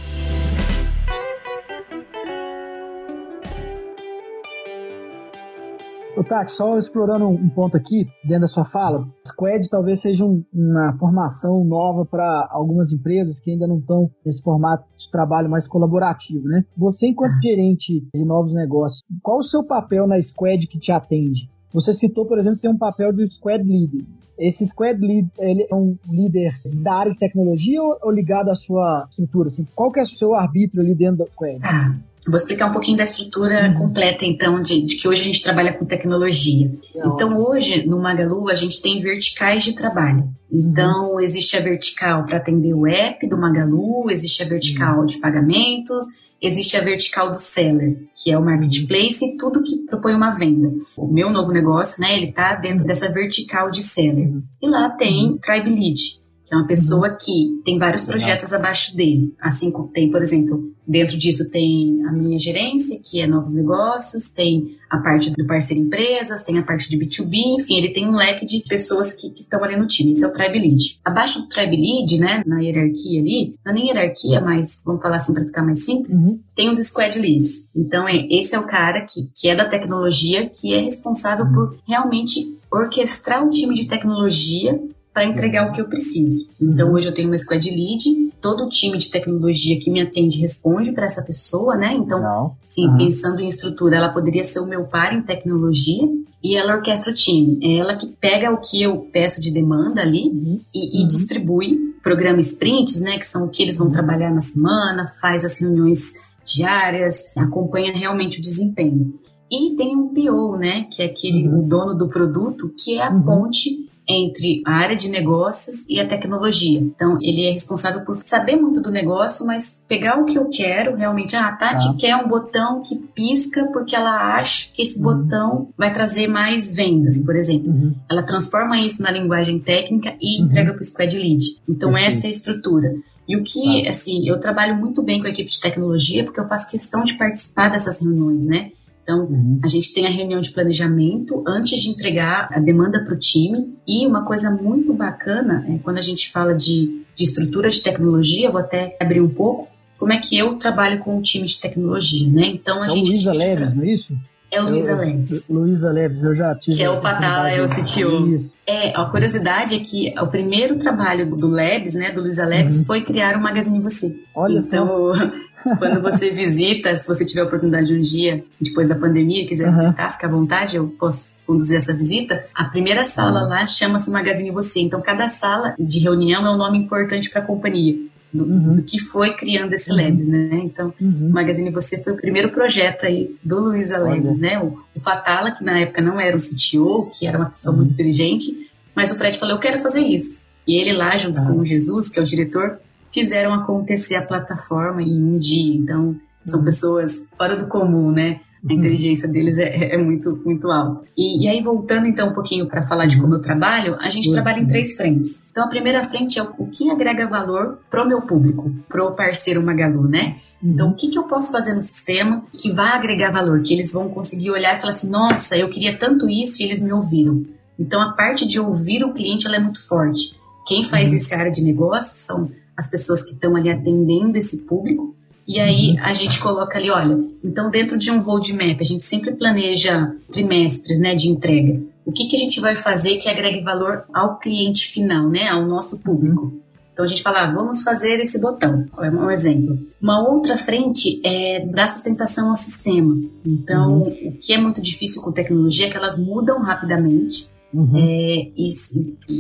Tati, só explorando um ponto aqui, dentro da sua fala, Squad talvez seja um, uma formação nova para algumas empresas que ainda não estão nesse formato de trabalho mais colaborativo, né? Você, enquanto gerente de novos negócios, qual o seu papel na Squad que te atende? Você citou, por exemplo, que tem um papel do Squad Leader. Esse Squad Lead, ele é um líder da área de tecnologia ou, ou ligado à sua estrutura? Assim, qual que é o seu arbítrio ali dentro do Squad? Vou explicar um pouquinho da estrutura uhum. completa, então, de, de, que hoje a gente trabalha com tecnologia. Então, hoje, no Magalu, a gente tem verticais de trabalho. Então, uhum. existe a vertical para atender o app do Magalu, existe a vertical uhum. de pagamentos, existe a vertical do seller, que é o marketplace e tudo que propõe uma venda. O meu novo negócio, né, ele tá dentro dessa vertical de seller. E lá tem Tribe Lead, é uma pessoa uhum. que tem vários projetos abaixo dele. Assim como tem, por exemplo, dentro disso tem a minha gerência, que é novos negócios, tem a parte do parceiro empresas, tem a parte de B2B, enfim, ele tem um leque de pessoas que, que estão ali no time. Esse é o Tribe Lead. Abaixo do Tribe Lead, né, na hierarquia ali, não é nem hierarquia, mas vamos falar assim para ficar mais simples, uhum. tem os Squad Leads. Então, é, esse é o cara que, que é da tecnologia, que é responsável uhum. por realmente orquestrar o time de tecnologia para entregar o que eu preciso. Então uhum. hoje eu tenho uma squad lead, todo o time de tecnologia que me atende responde para essa pessoa, né? Então, sim, uhum. pensando em estrutura, ela poderia ser o meu par em tecnologia e ela orquestra o time. É ela que pega o que eu peço de demanda ali uhum. e, e uhum. distribui programa sprints, né? Que são o que eles vão uhum. trabalhar na semana, faz as reuniões diárias, acompanha realmente o desempenho. E tem um PO, né? Que é aquele uhum. dono do produto, que é a ponte entre a área de negócios e a tecnologia. Então, ele é responsável por saber muito do negócio, mas pegar o que eu quero, realmente, ah, a Tati ah. quer um botão que pisca porque ela acha que esse uhum. botão vai trazer mais vendas, por exemplo. Uhum. Ela transforma isso na linguagem técnica e uhum. entrega para o Squad Lead. Então, essa é a estrutura. E o que, ah. assim, eu trabalho muito bem com a equipe de tecnologia porque eu faço questão de participar dessas reuniões, né? Então, uhum. a gente tem a reunião de planejamento antes de entregar a demanda para o time. E uma coisa muito bacana, é, quando a gente fala de, de estrutura de tecnologia, vou até abrir um pouco, como é que eu trabalho com o time de tecnologia, né? Então, a é gente... Luísa Leves, não é isso? É o Luísa Leves. Luísa Leves, eu já tive. Que é o Fatal, é o CTO. É, a curiosidade é que o primeiro trabalho do Leves, né, do Luísa Leves, uhum. foi criar o Magazine Você. Olha então, só. quando você visita, se você tiver a oportunidade um dia, depois da pandemia, quiser uhum. visitar, fica à vontade, eu posso conduzir essa visita. A primeira sala uhum. lá chama-se Magazine Você. Então, cada sala de reunião é um nome importante para a companhia do, uhum. do, que foi criando esse uhum. Labs, né? Então, uhum. o Magazine Você foi o primeiro projeto aí do Luiza Labs, né? O, o, Fatala, que na época não era um CTO, que era uma pessoa muito uhum. inteligente, mas o Fred falou, eu quero fazer isso. E ele lá, junto ah. com o Jesus, que é o diretor, fizeram acontecer a plataforma em um dia. Então, são uhum. pessoas fora do comum, né? A inteligência deles é, é muito, muito alta. E, e, aí, voltando então um pouquinho para falar de como eu trabalho, a gente trabalha em três frentes. Então, a primeira frente é o que agrega valor pro meu público, pro parceiro Magalu, né? Então, o que, que eu posso fazer no sistema que vai agregar valor, que eles vão conseguir olhar e falar assim: nossa, eu queria tanto isso e eles me ouviram. Então, a parte de ouvir o cliente ela é muito forte. Quem faz uhum. essa área de negócio são as pessoas que estão ali atendendo esse público e aí a gente coloca ali, olha, então dentro de um roadmap, a gente sempre planeja trimestres, né, de entrega. O que, que a gente vai fazer que agregue valor ao cliente final, né, ao nosso público? Então a gente fala, ah, vamos fazer esse botão, é um exemplo. Uma outra frente é dar sustentação ao sistema. Então, uhum. o que é muito difícil com tecnologia é que elas mudam rapidamente Uhum. É, e,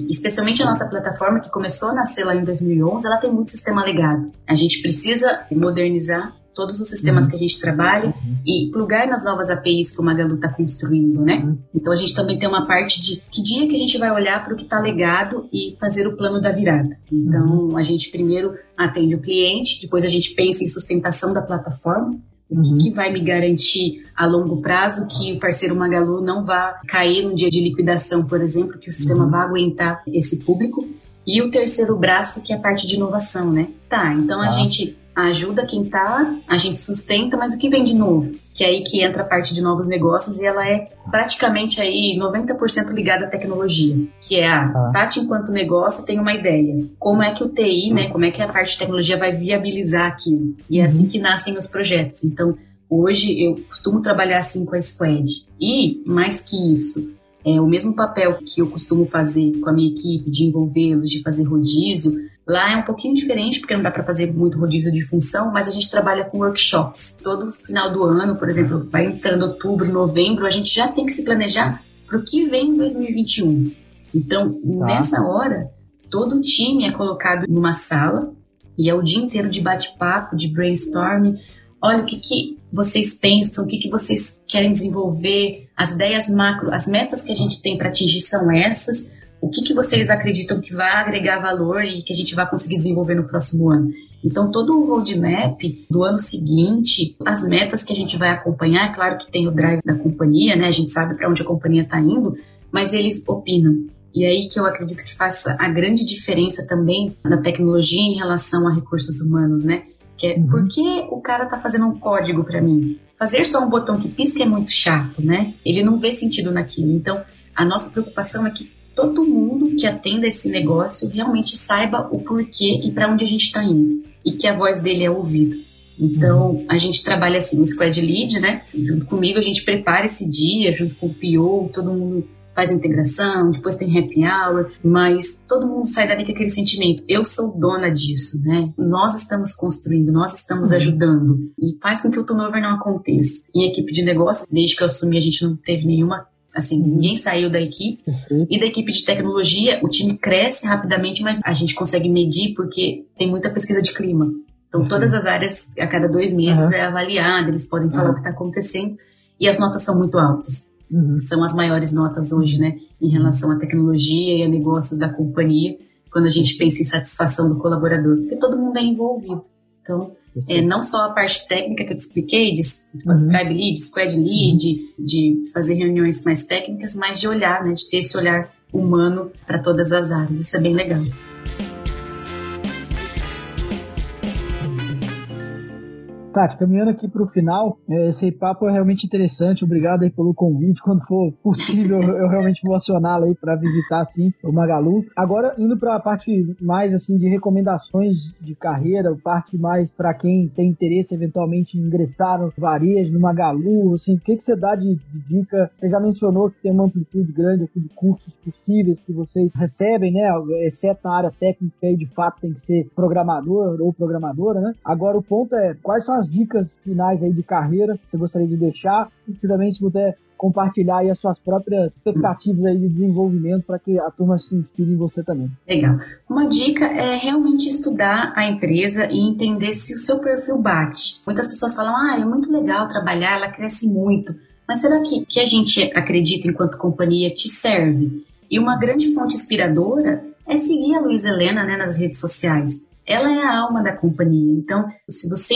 especialmente a nossa plataforma, que começou a nascer lá em 2011, ela tem muito sistema legado. A gente precisa modernizar todos os sistemas uhum. que a gente trabalha uhum. e plugar nas novas APIs que o Magalu está construindo, né? Uhum. Então a gente também tem uma parte de que dia que a gente vai olhar para o que está legado e fazer o plano da virada. Então uhum. a gente primeiro atende o cliente, depois a gente pensa em sustentação da plataforma, o que, uhum. que, vai me garantir a longo prazo que o parceiro Magalu não vá cair no dia de liquidação, por exemplo, que o sistema uhum. vai aguentar esse público. E o terceiro braço, que é a parte de inovação, né? Tá, então ah. a gente ajuda quem tá, a gente sustenta, mas o que vem de novo? Que é aí que entra a parte de novos negócios e ela é praticamente aí 90% ligada à tecnologia, que é a ah. Tati enquanto negócio tem uma ideia. Como é que o TI, né, como é que a parte de tecnologia vai viabilizar aquilo? E é assim uhum. que nascem os projetos. Então, hoje eu costumo trabalhar assim com a Squad. E, mais que isso, é o mesmo papel que eu costumo fazer com a minha equipe, de envolvê-los, de fazer rodízio, Lá é um pouquinho diferente, porque não dá para fazer muito rodízio de função, mas a gente trabalha com workshops. Todo final do ano, por exemplo, vai entrando outubro, novembro, a gente já tem que se planejar para o que vem em 2021. Então, tá. nessa hora, todo o time é colocado numa sala e é o dia inteiro de bate-papo, de brainstorming. Olha o que, que vocês pensam, o que, que vocês querem desenvolver, as ideias macro, as metas que a gente tem para atingir são essas o que, que vocês acreditam que vai agregar valor e que a gente vai conseguir desenvolver no próximo ano. Então, todo o roadmap do ano seguinte, as metas que a gente vai acompanhar, é claro que tem o drive da companhia, né? A gente sabe para onde a companhia está indo, mas eles opinam. E é aí que eu acredito que faça a grande diferença também na tecnologia em relação a recursos humanos, né? Que é, uhum. por que o cara tá fazendo um código para mim? Fazer só um botão que pisca é muito chato, né? Ele não vê sentido naquilo. Então, a nossa preocupação é que todo mundo que atenda esse negócio realmente saiba o porquê e para onde a gente está indo e que a voz dele é ouvida. Então, a gente trabalha assim, no Squad Lead, né? Junto comigo, a gente prepara esse dia, junto com o PO, todo mundo faz integração, depois tem happy hour, mas todo mundo sai dali com aquele sentimento, eu sou dona disso, né? Nós estamos construindo, nós estamos uhum. ajudando e faz com que o turnover não aconteça. Em equipe de negócio, desde que eu assumi, a gente não teve nenhuma Assim, uhum. ninguém saiu da equipe. Uhum. E da equipe de tecnologia, o time cresce rapidamente, mas a gente consegue medir porque tem muita pesquisa de clima. Então, uhum. todas as áreas, a cada dois meses, uhum. é avaliada, eles podem falar o que está acontecendo. E as notas são muito altas. Uhum. São as maiores notas hoje, né? Em relação à tecnologia e a negócios da companhia, quando a gente pensa em satisfação do colaborador. Porque todo mundo é envolvido. Então, é, não só a parte técnica que eu te expliquei, de uhum. tribe lead, squad lead, uhum. de fazer reuniões mais técnicas, mas de olhar, né, de ter esse olhar humano para todas as áreas. Isso é bem legal. Tati, caminhando aqui para o final, é, esse papo é realmente interessante. Obrigado aí pelo convite. Quando for possível, eu realmente vou acioná-la aí para visitar assim o Magalu. Agora indo para a parte mais assim de recomendações de carreira, parte mais para quem tem interesse eventualmente em ingressar no varejo, no Magalu, assim, o que que você dá de, de dica? Você já mencionou que tem uma amplitude grande aqui de cursos possíveis que vocês recebem, né? Exceto na área técnica aí de fato tem que ser programador ou programadora, né? Agora o ponto é quais são as dicas finais aí de carreira que você gostaria de deixar e se também se puder compartilhar aí as suas próprias expectativas aí de desenvolvimento para que a turma se inspire em você também. Legal. Uma dica é realmente estudar a empresa e entender se o seu perfil bate. Muitas pessoas falam, ah, é muito legal trabalhar, ela cresce muito. Mas será que que a gente acredita enquanto companhia te serve? E uma grande fonte inspiradora é seguir a Luísa Helena né, nas redes sociais. Ela é a alma da companhia. Então, se você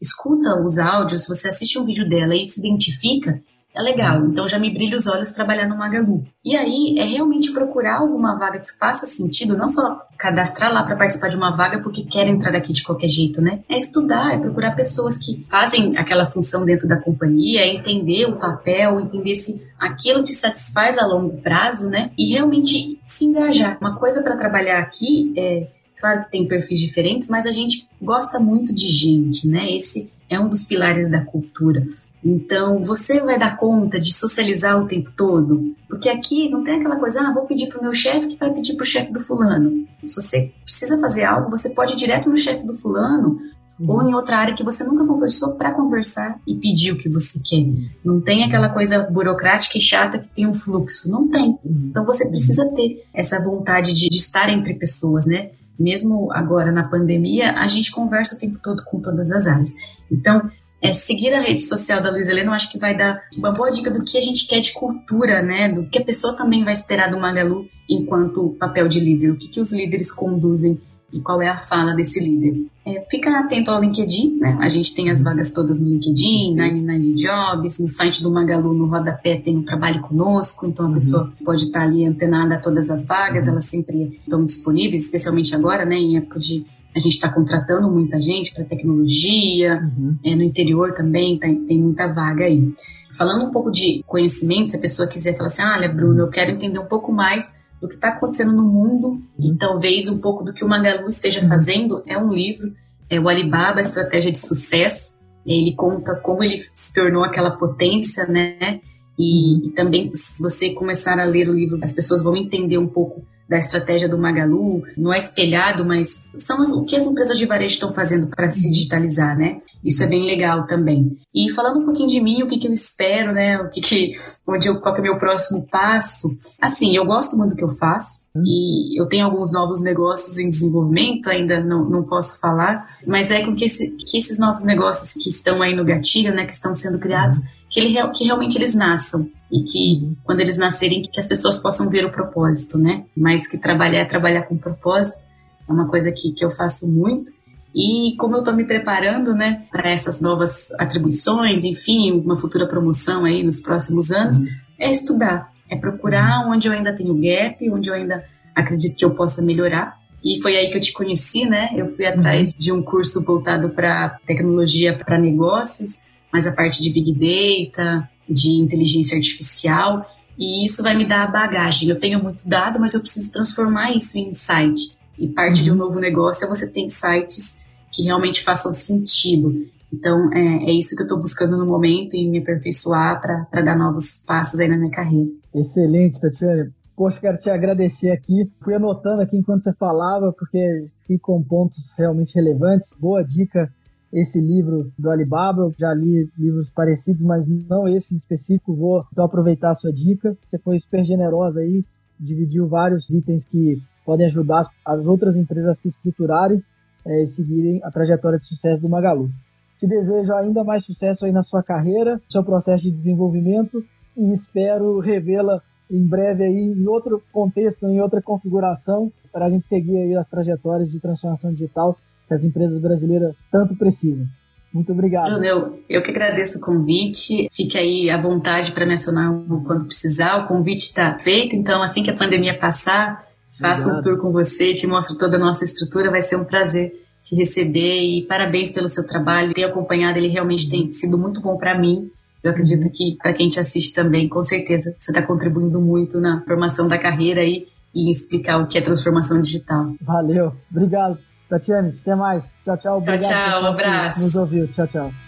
escuta os áudios, você assiste um vídeo dela e se identifica, é legal. Então já me brilha os olhos trabalhar no Magalu. E aí é realmente procurar alguma vaga que faça sentido, não só cadastrar lá para participar de uma vaga porque quer entrar aqui de qualquer jeito, né? É estudar, é procurar pessoas que fazem aquela função dentro da companhia, é entender o papel, entender se aquilo te satisfaz a longo prazo, né? E realmente se engajar. Uma coisa para trabalhar aqui é Claro que tem perfis diferentes, mas a gente gosta muito de gente, né? Esse é um dos pilares da cultura. Então, você vai dar conta de socializar o tempo todo? Porque aqui não tem aquela coisa, ah, vou pedir para o meu chefe que vai pedir para o chefe do fulano. Se você precisa fazer algo, você pode ir direto no chefe do fulano uhum. ou em outra área que você nunca conversou para conversar e pedir o que você quer. Não tem aquela coisa burocrática e chata que tem um fluxo. Não tem. Uhum. Então, você precisa ter essa vontade de, de estar entre pessoas, né? Mesmo agora na pandemia, a gente conversa o tempo todo com todas as áreas. Então, é, seguir a rede social da Luiz Helena, eu acho que vai dar uma boa dica do que a gente quer de cultura, né? Do que a pessoa também vai esperar do Magalu enquanto papel de líder, o que, que os líderes conduzem e qual é a fala desse líder. É, fica atento ao LinkedIn, né? A gente tem as vagas todas no LinkedIn, 99 Jobs, no site do Magalu, no rodapé, tem um trabalho conosco, então a uhum. pessoa pode estar ali antenada a todas as vagas, uhum. elas sempre estão disponíveis, especialmente agora, né? Em época de a gente está contratando muita gente para tecnologia, uhum. é, no interior também tem, tem muita vaga aí. Falando um pouco de conhecimento, se a pessoa quiser falar assim, ah, olha, Bruno, eu quero entender um pouco mais do que está acontecendo no mundo uhum. e talvez um pouco do que o Magalu esteja uhum. fazendo, é um livro, é o Alibaba, Estratégia de Sucesso. Ele conta como ele se tornou aquela potência, né? E, uhum. e também, se você começar a ler o livro, as pessoas vão entender um pouco da estratégia do Magalu, não é espelhado, mas são as, o que as empresas de varejo estão fazendo para se digitalizar, né? Isso é bem legal também. E falando um pouquinho de mim, o que, que eu espero, né? O que, que onde eu, qual que é o meu próximo passo? Assim, eu gosto muito do que eu faço. E eu tenho alguns novos negócios em desenvolvimento, ainda não, não posso falar, mas é com que, esse, que esses novos negócios que estão aí no gatilho, né, que estão sendo criados, que, ele, que realmente eles nasçam e que quando eles nascerem que as pessoas possam ver o propósito, né? Mas que trabalhar é trabalhar com propósito é uma coisa que, que eu faço muito. E como eu estou me preparando, né, para essas novas atribuições, enfim, uma futura promoção aí nos próximos anos, uhum. é estudar, é procurar uhum. onde eu ainda tenho gap, onde eu ainda acredito que eu possa melhorar. E foi aí que eu te conheci, né? Eu fui atrás uhum. de um curso voltado para tecnologia para negócios mais a parte de Big Data, de inteligência artificial, e isso vai me dar a bagagem. Eu tenho muito dado, mas eu preciso transformar isso em insight. E parte uhum. de um novo negócio é você ter insights que realmente façam sentido. Então, é, é isso que eu estou buscando no momento e me aperfeiçoar para dar novos passos aí na minha carreira. Excelente, Tatiana. Poxa, quero te agradecer aqui. Fui anotando aqui enquanto você falava, porque ficam pontos realmente relevantes. Boa dica esse livro do Alibaba. Eu já li livros parecidos, mas não esse específico. Vou então aproveitar a sua dica. Você foi super generosa aí, dividiu vários itens que podem ajudar as outras empresas a se estruturarem é, e seguirem a trajetória de sucesso do Magalu. Te desejo ainda mais sucesso aí na sua carreira, seu processo de desenvolvimento e espero revê-la em breve aí em outro contexto, em outra configuração, para a gente seguir aí as trajetórias de transformação digital que as empresas brasileiras tanto precisam. Muito obrigado. Bruno, eu, eu que agradeço o convite. Fique aí à vontade para mencionar quando precisar. O convite está feito, então assim que a pandemia passar, faça um tour com você, te mostro toda a nossa estrutura. Vai ser um prazer te receber e parabéns pelo seu trabalho. Ter acompanhado, ele realmente tem sido muito bom para mim. Eu acredito uhum. que para quem te assiste também, com certeza, você está contribuindo muito na formação da carreira e em explicar o que é transformação digital. Valeu, obrigado. Tatiane, até mais. Tchau, tchau. Obrigado, tchau, tchau. Um abraço. Nos ouviu. Tchau, tchau.